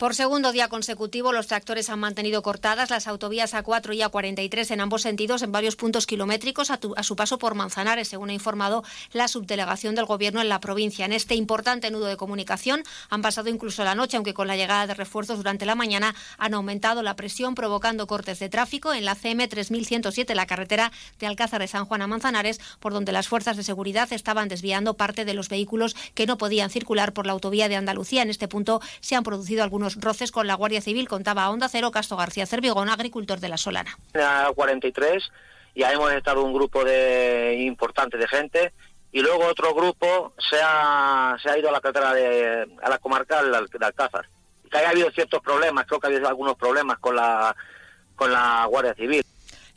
Por segundo día consecutivo, los tractores han mantenido cortadas las autovías A4 y A43 en ambos sentidos en varios puntos kilométricos a, su paso por Manzanares, según ha informado la subdelegación del Gobierno en la provincia. En este importante nudo de comunicación han pasado incluso la noche, aunque con la llegada de refuerzos durante la mañana han aumentado la presión, provocando cortes de tráfico en la CM 3107, la carretera de Alcázar de San Juan a Manzanares, por donde las fuerzas de seguridad estaban desviando parte de los vehículos que no podían circular por la autovía de Andalucía. En este punto se han producido algunos roces con la Guardia Civil, contaba a Onda Cero Castro García Cervigón, agricultor de la Solana. La 43 ya hemos estado un grupo de importante de gente y luego otro grupo se ha, se ha ido a la carretera de, a la comarcal de Alcázar. Que haya habido ciertos problemas, creo que ha habido algunos problemas con la, con la Guardia Civil.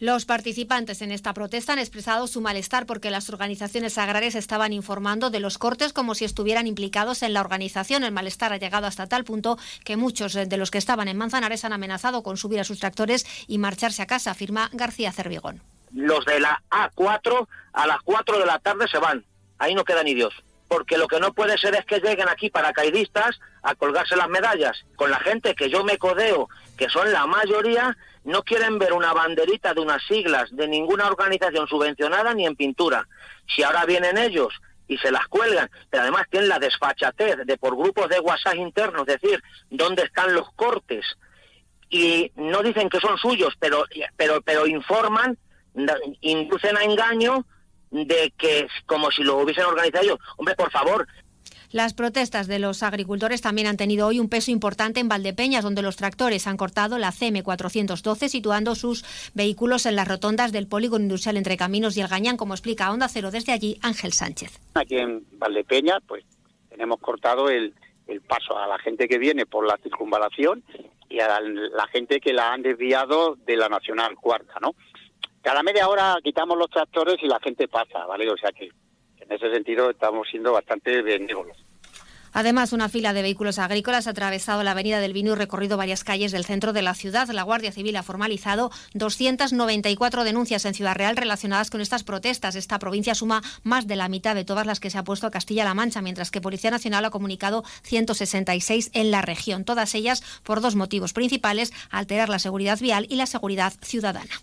Los participantes en esta protesta han expresado su malestar porque las organizaciones agrarias estaban informando de los cortes como si estuvieran implicados en la organización. El malestar ha llegado hasta tal punto que muchos de los que estaban en Manzanares han amenazado con subir a sus tractores y marcharse a casa, afirma García Cervigón. Los de la A4 a las 4 de la tarde se van. Ahí no queda ni Dios porque lo que no puede ser es que lleguen aquí paracaidistas a colgarse las medallas. Con la gente que yo me codeo, que son la mayoría, no quieren ver una banderita de unas siglas de ninguna organización subvencionada ni en pintura. Si ahora vienen ellos y se las cuelgan, pero además tienen la desfachatez de por grupos de WhatsApp internos, decir, dónde están los cortes, y no dicen que son suyos, pero, pero, pero informan, inducen a engaño de que como si lo hubiesen organizado ellos. Hombre, por favor, las protestas de los agricultores también han tenido hoy un peso importante en Valdepeñas, donde los tractores han cortado la CM412, situando sus vehículos en las rotondas del polígono industrial entre Caminos y El Gañán, como explica Onda Cero desde allí Ángel Sánchez. Aquí en Valdepeñas, pues tenemos cortado el, el paso a la gente que viene por la circunvalación y a la gente que la han desviado de la Nacional Cuarta, ¿no? Cada media hora quitamos los tractores y la gente pasa, ¿vale? O sea que en ese sentido estamos siendo bastante benévolos. Además, una fila de vehículos agrícolas ha atravesado la Avenida del Vino y recorrido varias calles del centro de la ciudad. La Guardia Civil ha formalizado 294 denuncias en Ciudad Real relacionadas con estas protestas. Esta provincia suma más de la mitad de todas las que se ha puesto a Castilla-La Mancha, mientras que Policía Nacional ha comunicado 166 en la región. Todas ellas por dos motivos principales, alterar la seguridad vial y la seguridad ciudadana.